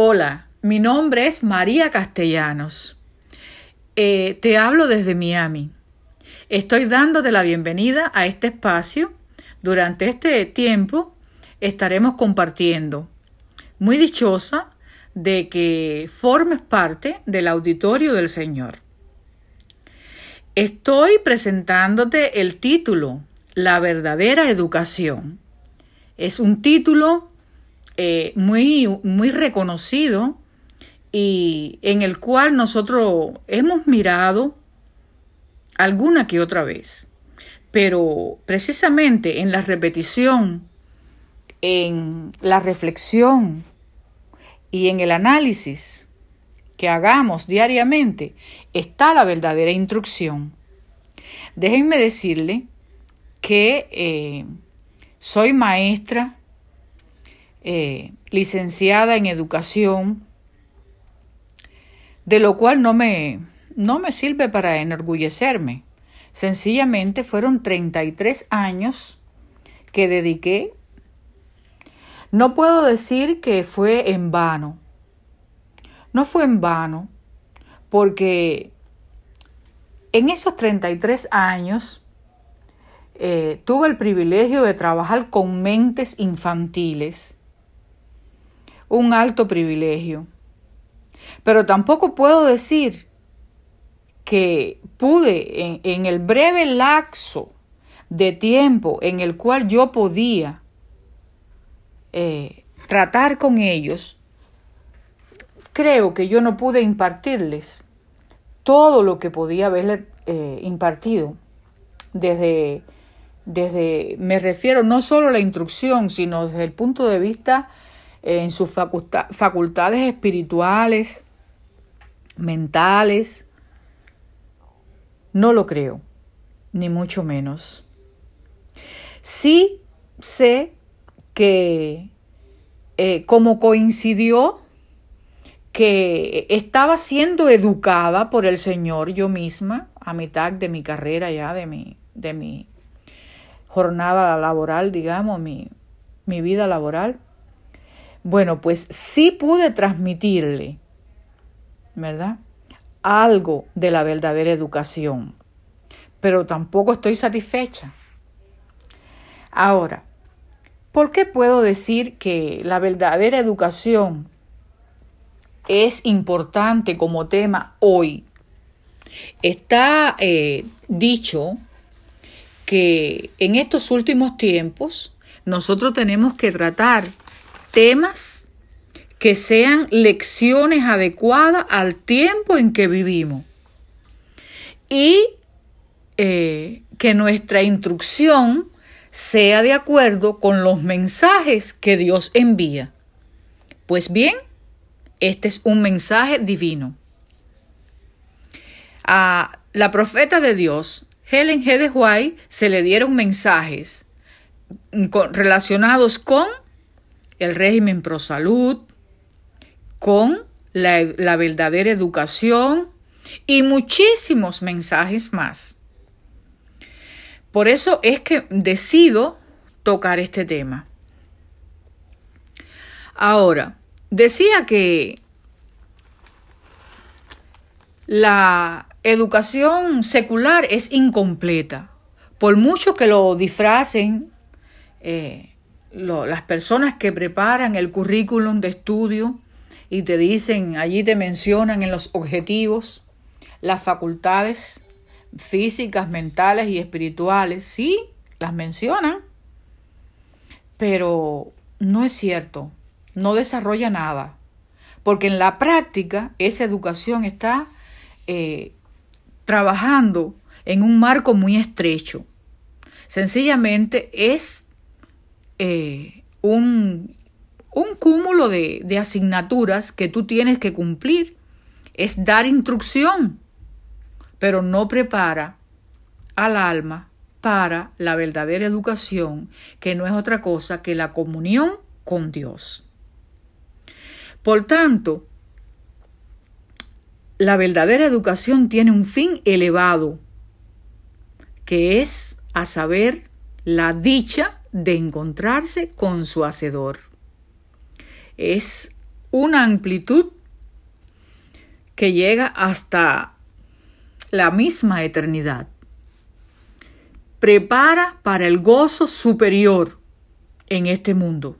Hola, mi nombre es María Castellanos. Eh, te hablo desde Miami. Estoy dándote la bienvenida a este espacio. Durante este tiempo estaremos compartiendo. Muy dichosa de que formes parte del auditorio del Señor. Estoy presentándote el título, La verdadera educación. Es un título eh, muy, muy reconocido y en el cual nosotros hemos mirado alguna que otra vez. Pero precisamente en la repetición, en la reflexión y en el análisis que hagamos diariamente está la verdadera instrucción. Déjenme decirle que eh, soy maestra eh, licenciada en educación, de lo cual no me, no me sirve para enorgullecerme. Sencillamente fueron 33 años que dediqué. No puedo decir que fue en vano. No fue en vano, porque en esos 33 años eh, tuve el privilegio de trabajar con mentes infantiles un alto privilegio. Pero tampoco puedo decir que pude en, el breve lapso de tiempo en el cual yo podía eh, tratar con ellos, creo que yo no pude impartirles todo lo que podía haberle eh, impartido desde, desde, me refiero no solo a la instrucción, sino desde el punto de vista en sus facultades espirituales, mentales. No lo creo, ni mucho menos. Sí sé que eh, como coincidió que estaba siendo educada por el Señor yo misma a mitad de mi carrera ya, de mi, de mi jornada laboral, digamos, mi, mi vida laboral. Bueno, pues sí pude transmitirle, ¿verdad? Algo de la verdadera educación, pero tampoco estoy satisfecha. Ahora, ¿por qué puedo decir que la verdadera educación es importante como tema hoy? Está eh, dicho que en estos últimos tiempos nosotros tenemos que tratar temas que sean lecciones adecuadas al tiempo en que vivimos y eh, que nuestra instrucción sea de acuerdo con los mensajes que Dios envía. Pues bien, este es un mensaje divino. A la profeta de Dios, Helen G. de se le dieron mensajes relacionados con el régimen pro salud, con la, verdadera educación y muchísimos mensajes más. Por eso es que decido tocar este tema. Ahora, decía que la educación secular es incompleta. Por mucho que lo disfracen eh, las personas que preparan el currículum de estudio y te dicen, allí te mencionan en los objetivos las facultades físicas, mentales y espirituales, sí, las mencionan, pero no es cierto, no desarrolla nada, porque en la práctica esa educación está eh, trabajando en un marco muy estrecho. Sencillamente es eh, un, un, cúmulo de, de asignaturas que tú tienes que cumplir. Es dar instrucción, pero no prepara al alma para la verdadera educación, que no es otra cosa que la comunión con Dios. Por tanto, la verdadera educación tiene un fin elevado, que es a saber la dicha de encontrarse con su Hacedor. Es una amplitud que llega hasta la misma eternidad. Prepara para el gozo superior en este mundo.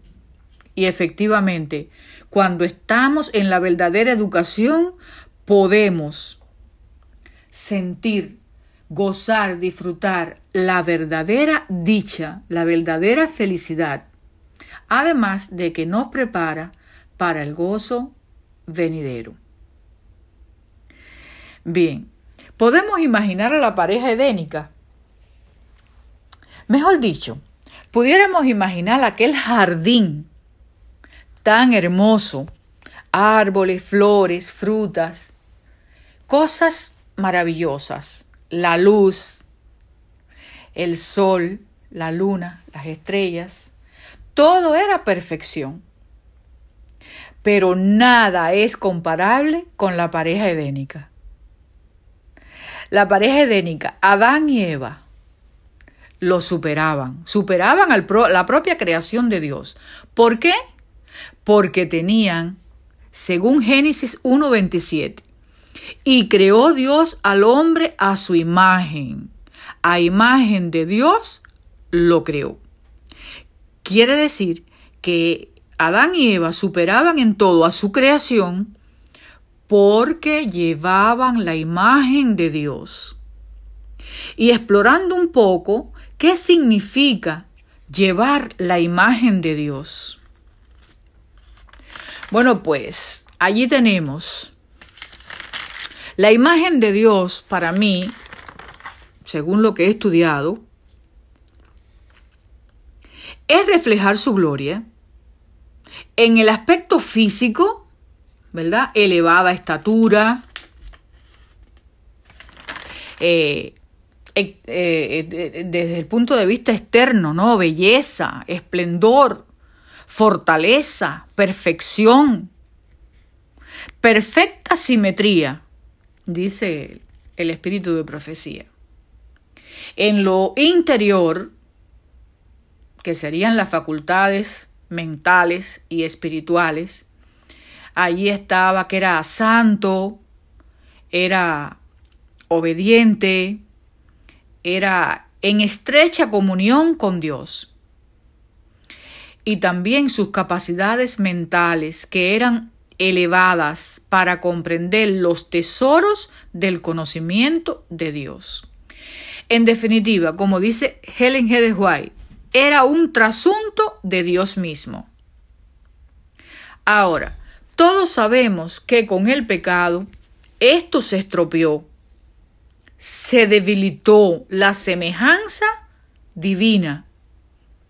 Y efectivamente, cuando estamos en la verdadera educación, podemos sentir, gozar, disfrutar la verdadera dicha, la verdadera felicidad, además de que nos prepara para el gozo venidero. Bien, podemos imaginar a la pareja edénica. Mejor dicho, pudiéramos imaginar aquel jardín tan hermoso, árboles, flores, frutas, cosas maravillosas, la luz, el sol, la luna, las estrellas, todo era perfección. Pero nada es comparable con la pareja edénica. La pareja edénica, Adán y Eva, lo superaban, superaban la propia creación de Dios. ¿Por qué? Porque tenían, según Génesis 1.27, y creó Dios al hombre a su imagen. A imagen de Dios lo creó. Quiere decir que Adán y Eva superaban en todo a su creación porque llevaban la imagen de Dios. Y explorando un poco qué significa llevar la imagen de Dios. Bueno, pues allí tenemos la imagen de Dios para mí, según lo que he estudiado, es reflejar su gloria en el aspecto físico, ¿verdad? Elevada estatura, eh, eh, eh, desde el punto de vista externo, ¿no? Belleza, esplendor, fortaleza, perfección, perfecta simetría dice el espíritu de profecía. En lo interior, que serían las facultades mentales y espirituales, allí estaba que era santo, era obediente, era en estrecha comunión con Dios. Y también sus capacidades mentales, que eran elevadas para comprender los tesoros del conocimiento de Dios. En definitiva, como dice Helen G. White, era un trasunto de Dios mismo. Ahora, todos sabemos que con el pecado esto se estropeó, se debilitó la semejanza divina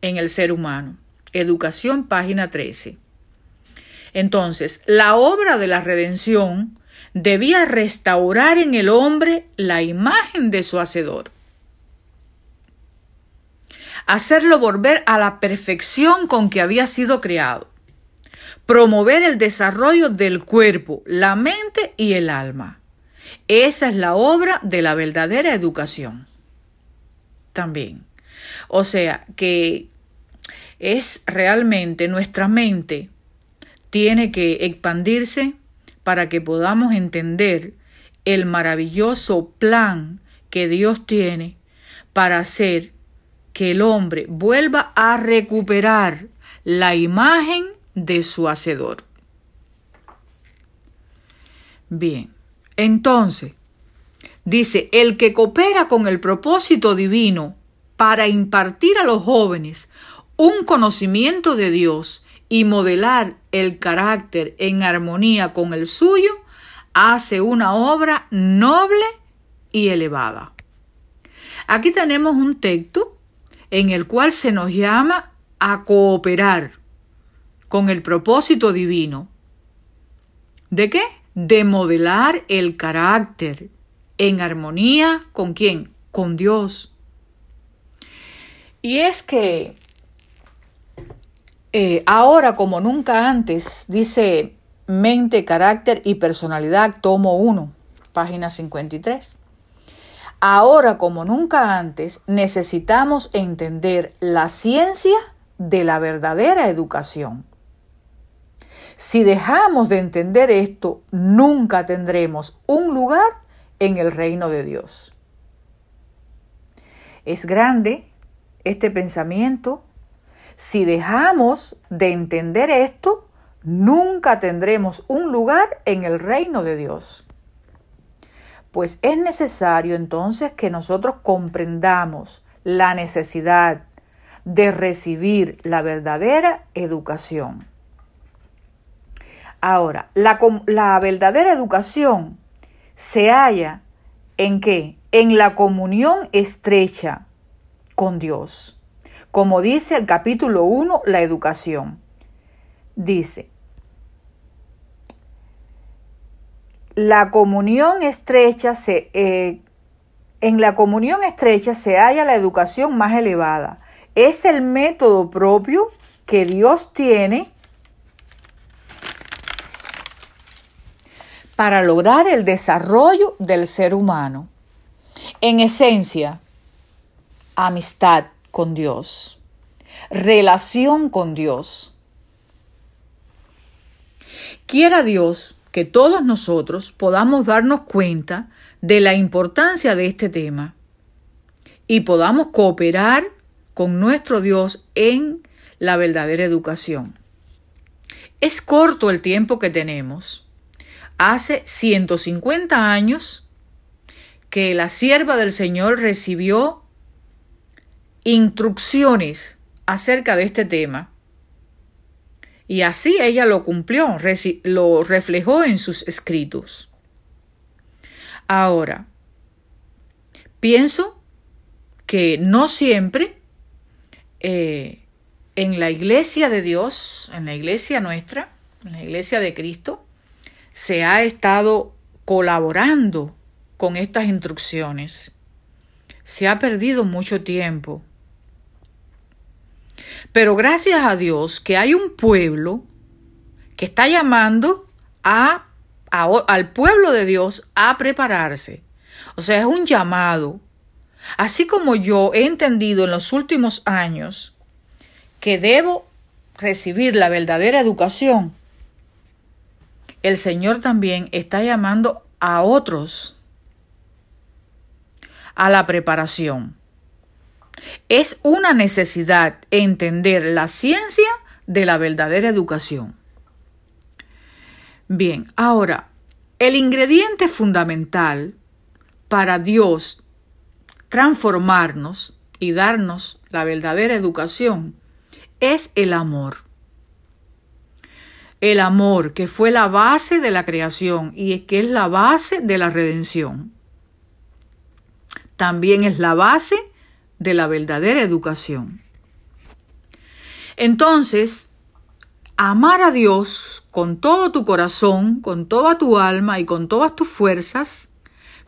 en el ser humano. Educación, página 13. Entonces, la obra de la redención debía restaurar en el hombre la imagen de su Hacedor. Hacerlo volver a la perfección con que había sido creado. Promover el desarrollo del cuerpo, la mente y el alma. Esa es la obra de la verdadera educación. También. O sea que es realmente nuestra mente tiene que expandirse para que podamos entender el maravilloso plan que Dios tiene para hacer que el hombre vuelva a recuperar la imagen de su hacedor. Bien, entonces, dice, el que coopera con el propósito divino para impartir a los jóvenes un conocimiento de Dios y modelar el carácter en armonía con el suyo, hace una obra noble y elevada. Aquí tenemos un texto en el cual se nos llama a cooperar con el propósito divino. ¿De qué? De modelar el carácter en armonía con quién? Con Dios. Y es que eh, ahora como nunca antes, dice Mente, Carácter y Personalidad, tomo 1, página 53. Ahora como nunca antes necesitamos entender la ciencia de la verdadera educación. Si dejamos de entender esto, nunca tendremos un lugar en el reino de Dios. Es grande este pensamiento. Si dejamos de entender esto, nunca tendremos un lugar en el reino de Dios. Pues es necesario entonces que nosotros comprendamos la necesidad de recibir la verdadera educación. Ahora, la, verdadera educación se halla en qué? En la comunión estrecha con Dios. Como dice el capítulo 1, la educación. Dice, la comunión estrecha se, eh, en la comunión estrecha se halla la educación más elevada. Es el método propio que Dios tiene para lograr el desarrollo del ser humano. En esencia, amistad con Dios, relación con Dios. Quiera Dios que todos nosotros podamos darnos cuenta de la importancia de este tema y podamos cooperar con nuestro Dios en la verdadera educación. Es corto el tiempo que tenemos. Hace 150 años que la sierva del Señor recibió instrucciones acerca de este tema y así ella lo cumplió, lo reflejó en sus escritos. Ahora, pienso que no siempre eh, en la iglesia de Dios, en la iglesia nuestra, en la iglesia de Cristo, se ha estado colaborando con estas instrucciones. Se ha perdido mucho tiempo pero gracias a Dios que hay un pueblo que está llamando a, al pueblo de Dios a prepararse. O sea, es un llamado. Así como yo he entendido en los últimos años que debo recibir la verdadera educación, el Señor también está llamando a otros a la preparación. Es una necesidad entender la ciencia de la verdadera educación. Bien, ahora, el ingrediente fundamental para Dios transformarnos y darnos la verdadera educación es el amor. El amor que fue la base de la creación y que es la base de la redención. También es la base de la verdadera educación. Entonces, amar a Dios con todo tu corazón, con toda tu alma y con todas tus fuerzas,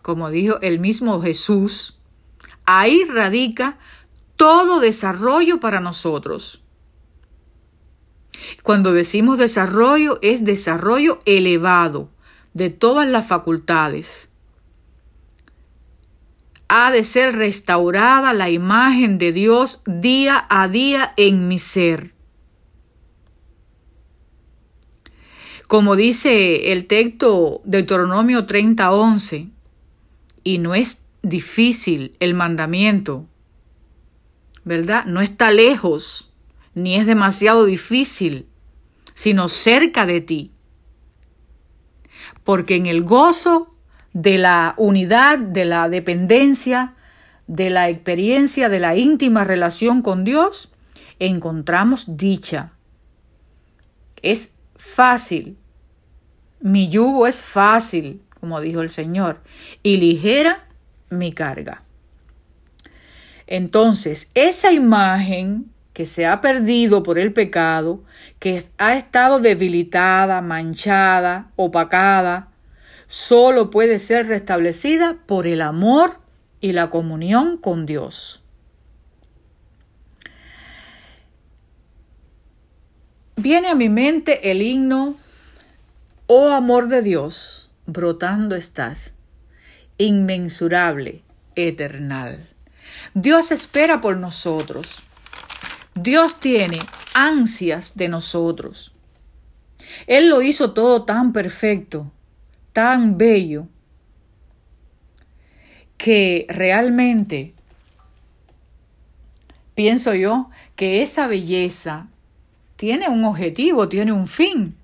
como dijo el mismo Jesús, ahí radica todo desarrollo para nosotros. Cuando decimos desarrollo es desarrollo elevado de todas las facultades, ha de ser restaurada la imagen de Dios día a día en mi ser. Como dice el texto de Deuteronomio 30:11, y no es difícil el mandamiento, ¿verdad? No está lejos, ni es demasiado difícil, sino cerca de ti. Porque en el gozo de la unidad, de la dependencia, de la experiencia, de la íntima relación con Dios, encontramos dicha. Es fácil. Mi yugo es fácil, como dijo el Señor, y ligera mi carga. Entonces, esa imagen que se ha perdido por el pecado, que ha estado debilitada, manchada, opacada, solo puede ser restablecida por el amor y la comunión con Dios. Viene a mi mente el himno, Oh amor de Dios, brotando estás, inmensurable, eternal. Dios espera por nosotros. Dios tiene ansias de nosotros. Él lo hizo todo tan perfecto, tan bello, que realmente pienso yo que esa belleza tiene un objetivo, tiene un fin,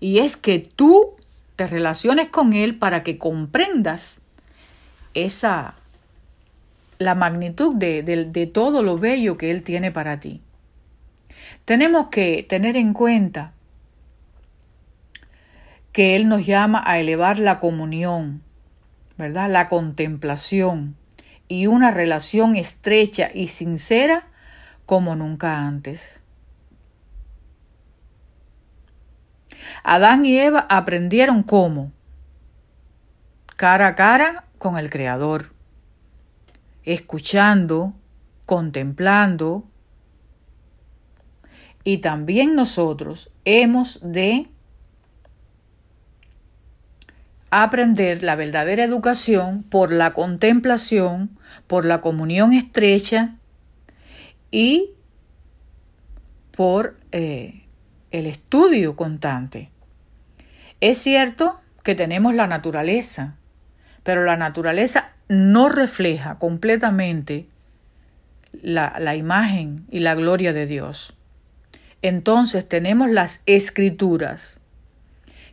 y es que tú te relaciones con Él para que comprendas esa la magnitud de, de todo lo bello que Él tiene para ti. Tenemos que tener en cuenta que Él nos llama a elevar la comunión, ¿verdad? La contemplación y una relación estrecha y sincera como nunca antes. Adán y Eva aprendieron cómo, cara a cara con el Creador, escuchando, contemplando, y también nosotros hemos de aprender la verdadera educación por la contemplación, por la comunión estrecha y por eh, el estudio constante. Es cierto que tenemos la naturaleza, pero la naturaleza no refleja completamente la, la imagen y la gloria de Dios. Entonces tenemos las escrituras,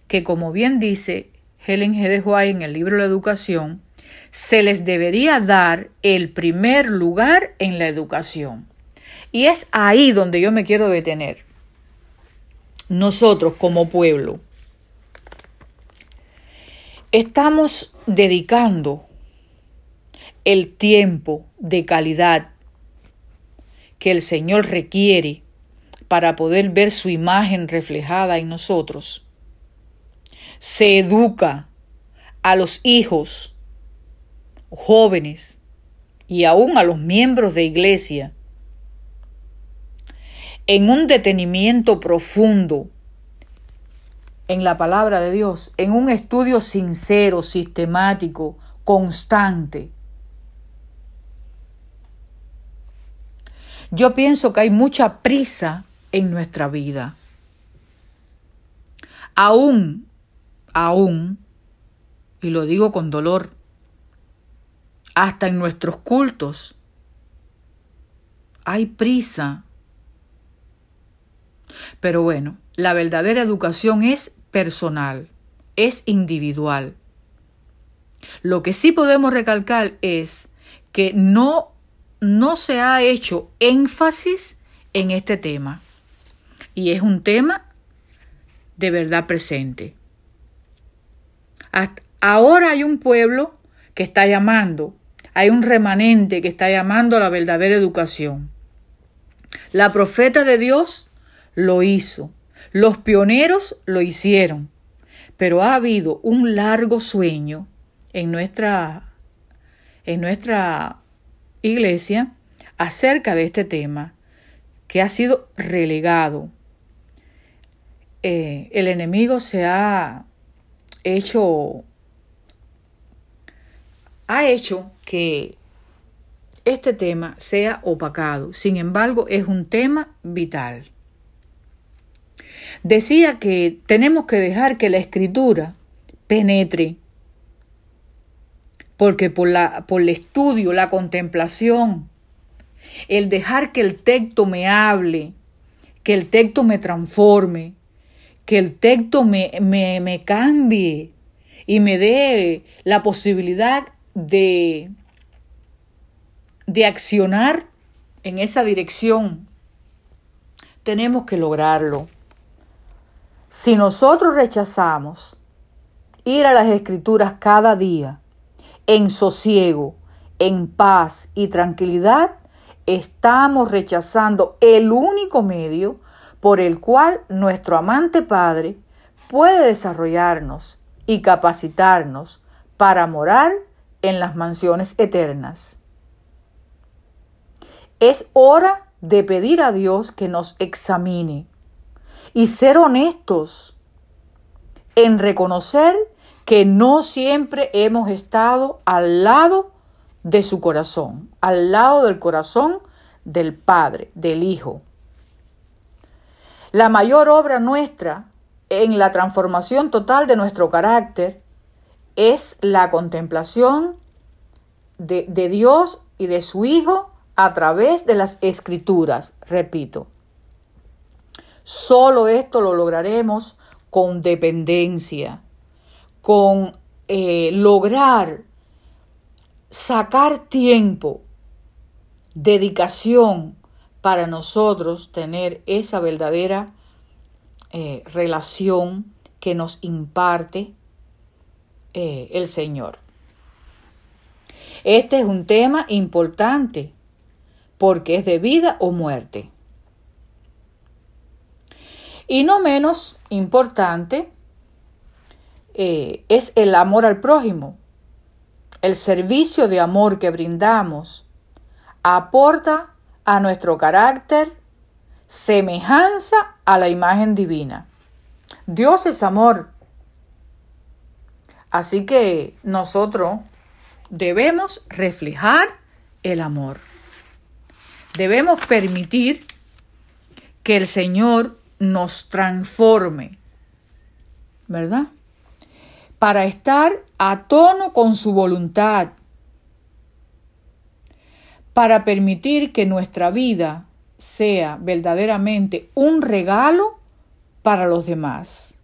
que como bien dice Helen G. de White en el libro La Educación, se les debería dar el primer lugar en la educación. Y es ahí donde yo me quiero detener. Nosotros como pueblo estamos dedicando el tiempo de calidad que el Señor requiere para poder ver su imagen reflejada en nosotros. Se educa a los hijos, jóvenes y aún a los miembros de iglesia en un detenimiento profundo en la palabra de Dios, en un estudio sincero, sistemático, constante. Yo pienso que hay mucha prisa en nuestra vida. Aún, aún, y lo digo con dolor, hasta en nuestros cultos hay prisa. Pero bueno, la verdadera educación es personal, es individual. Lo que sí podemos recalcar es que no, no se ha hecho énfasis en este tema y es un tema de verdad presente. Ahora hay un pueblo que está llamando, hay un remanente que está llamando a la verdadera educación. La profeta de Dios lo hizo, los pioneros lo hicieron, pero ha habido un largo sueño en nuestra, en nuestra iglesia acerca de este tema que ha sido relegado eh, el enemigo se ha hecho, ha hecho que este tema sea opacado. Sin embargo, es un tema vital. Decía que tenemos que dejar que la escritura penetre, porque por, la, por el estudio, la contemplación, el dejar que el texto me hable, que el texto me transforme, que el texto me, me, cambie y me dé la posibilidad de, de accionar en esa dirección. Tenemos que lograrlo. Si nosotros rechazamos ir a las escrituras cada día, en sosiego, en paz y tranquilidad, estamos rechazando el único medio por el cual nuestro amante Padre puede desarrollarnos y capacitarnos para morar en las mansiones eternas. Es hora de pedir a Dios que nos examine y ser honestos en reconocer que no siempre hemos estado al lado de su corazón, al lado del corazón del Padre, del Hijo. La mayor obra nuestra en la transformación total de nuestro carácter es la contemplación de, Dios y de su Hijo a través de las escrituras, repito. Solo esto lo lograremos con dependencia, con eh, lograr sacar tiempo, dedicación para nosotros tener esa verdadera eh, relación que nos imparte eh, el Señor. Este es un tema importante porque es de vida o muerte. Y no menos importante eh, es el amor al prójimo. El servicio de amor que brindamos aporta a nuestro carácter semejanza a la imagen divina. Dios es amor. Así que nosotros debemos reflejar el amor. Debemos permitir que el Señor nos transforme, ¿verdad? Para estar a tono con su voluntad, para permitir que nuestra vida sea verdaderamente un regalo para los demás.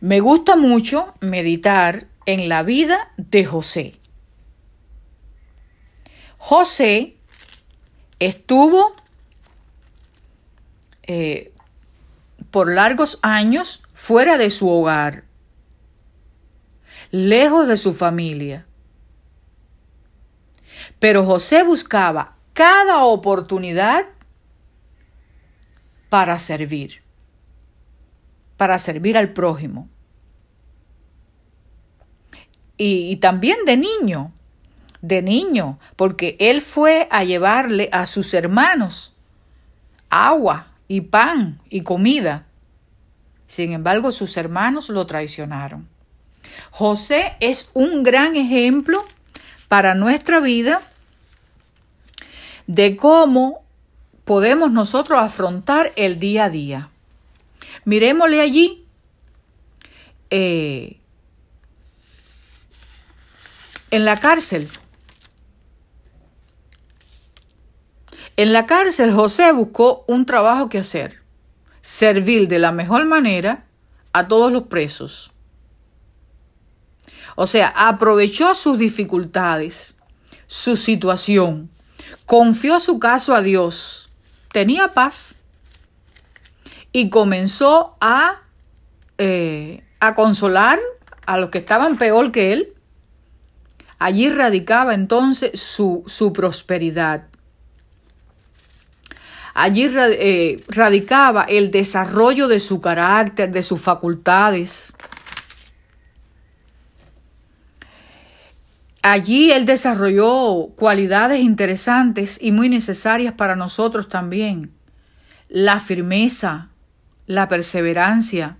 Me gusta mucho meditar en la vida de José. José estuvo eh, por largos años fuera de su hogar, lejos de su familia. Pero José buscaba cada oportunidad para servir, para servir al prójimo. Y, también de niño, de niño, porque él fue a llevarle a sus hermanos agua y pan y comida. Sin embargo, sus hermanos lo traicionaron. José es un gran ejemplo para nuestra vida de cómo podemos nosotros afrontar el día a día. Miremosle allí eh, en la cárcel. En la cárcel José buscó un trabajo que hacer, servir de la mejor manera a todos los presos. O sea, aprovechó sus dificultades, su situación, confió su caso a Dios, tenía paz y comenzó a, eh, a consolar a los que estaban peor que él. Allí radicaba entonces su, su prosperidad. Allí eh, radicaba el desarrollo de su carácter, de sus facultades. Allí él desarrolló cualidades interesantes y muy necesarias para nosotros también. La firmeza, la perseverancia.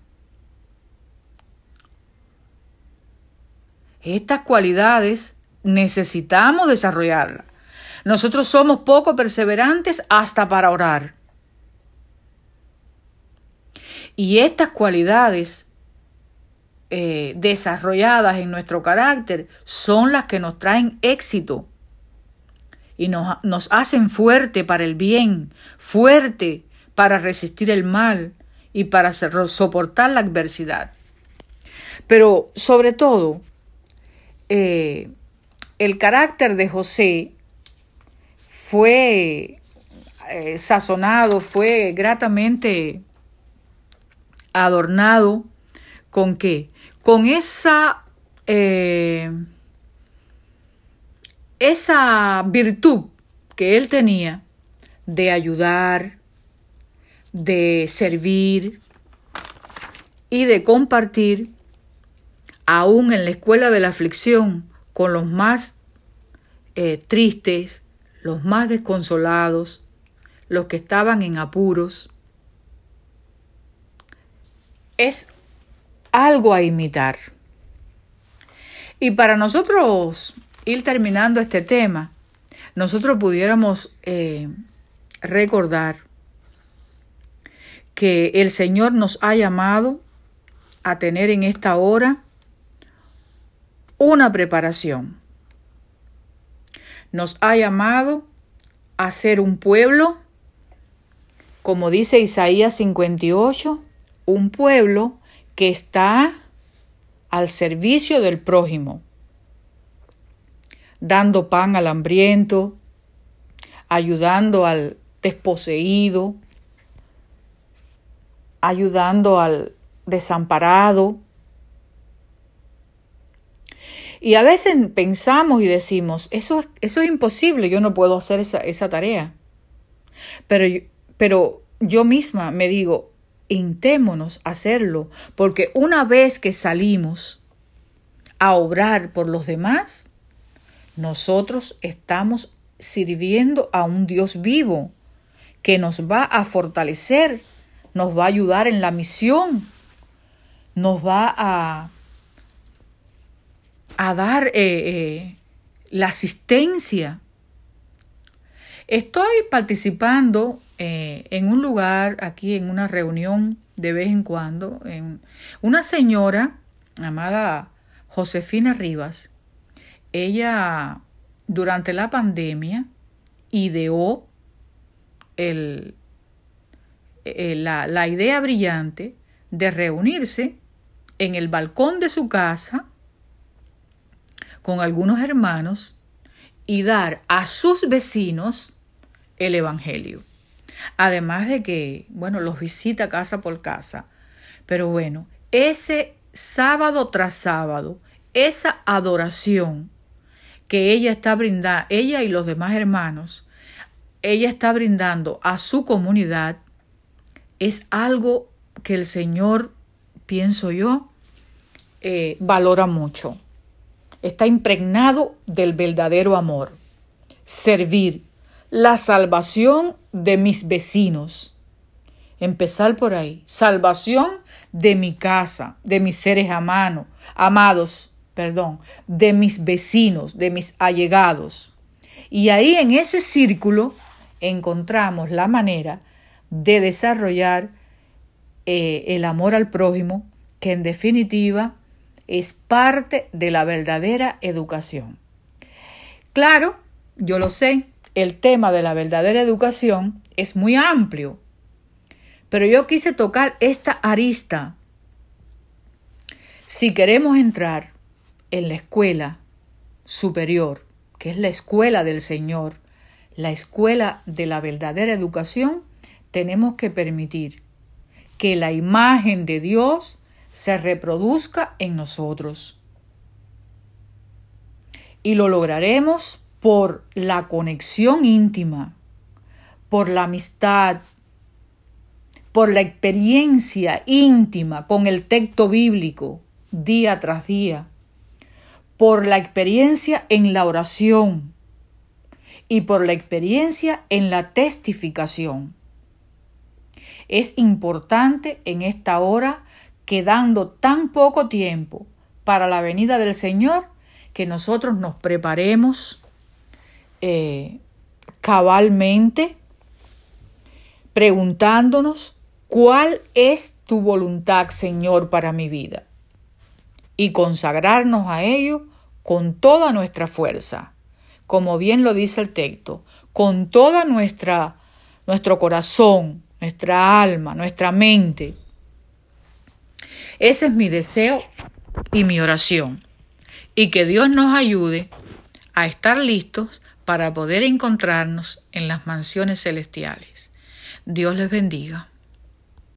Estas cualidades necesitamos desarrollarlas. Nosotros somos poco perseverantes hasta para orar. Y estas cualidades eh, desarrolladas en nuestro carácter son las que nos traen éxito y nos, nos hacen fuerte para el bien, fuerte para resistir el mal y para soportar la adversidad. Pero sobre todo, eh, el carácter de José fue eh, sazonado, fue gratamente adornado con qué? Con esa, eh, esa virtud que él tenía de ayudar, de servir y de compartir, aún en la escuela de la aflicción, con los más eh, tristes, los más desconsolados, los que estaban en apuros. Es algo a imitar. Y para nosotros ir terminando este tema, nosotros pudiéramos eh, recordar que el Señor nos ha llamado a tener en esta hora una preparación. Nos ha llamado a ser un pueblo, como dice Isaías 58, un pueblo que está al servicio del prójimo, dando pan al hambriento, ayudando al desposeído, ayudando al desamparado. Y a veces pensamos y decimos, eso, eso es imposible, yo no puedo hacer esa, esa tarea. Pero, pero yo misma me digo, intémonos hacerlo, porque una vez que salimos a obrar por los demás, nosotros estamos sirviendo a un Dios vivo que nos va a fortalecer, nos va a ayudar en la misión, nos va a, a dar eh, eh, la asistencia. Estoy participando eh, en un lugar, aquí en una reunión de vez en cuando, en una señora llamada Josefina Rivas. Ella, durante la pandemia, ideó el, la, la idea brillante de reunirse en el balcón de su casa con algunos hermanos y dar a sus vecinos el Evangelio. Además de que, bueno, los visita casa por casa. Pero bueno, ese sábado tras sábado, esa adoración que ella está brindando, ella y los demás hermanos, ella está brindando a su comunidad, es algo que el Señor, pienso yo, eh, valora mucho. Está impregnado del verdadero amor. Servir, la salvación de mis vecinos. Empezar por ahí. Salvación de mi casa, de mis seres amados, amados, perdón, de mis vecinos, de mis allegados. Y ahí en ese círculo encontramos la manera de desarrollar eh, el amor al prójimo, que en definitiva es parte de la verdadera educación. Claro, yo lo sé, el tema de la verdadera educación es muy amplio, pero yo quise tocar esta arista. Si queremos entrar en la escuela superior, que es la escuela del Señor, la escuela de la verdadera educación, tenemos que permitir que la imagen de Dios se reproduzca en nosotros. Y lo lograremos por la conexión íntima, por la amistad, por la experiencia íntima con el texto bíblico día tras día, por la experiencia en la oración y por la experiencia en la testificación. Es importante en esta hora, quedando tan poco tiempo para la venida del Señor, que nosotros nos preparemos eh, cabalmente, preguntándonos cuál es tu voluntad, Señor, para mi vida, y consagrarnos a ello con toda nuestra fuerza, como bien lo dice el texto, con toda nuestra nuestro corazón, nuestra alma, nuestra mente. Ese es mi deseo y mi oración. Y que Dios nos ayude a estar listos para poder encontrarnos en las mansiones celestiales. Dios les bendiga.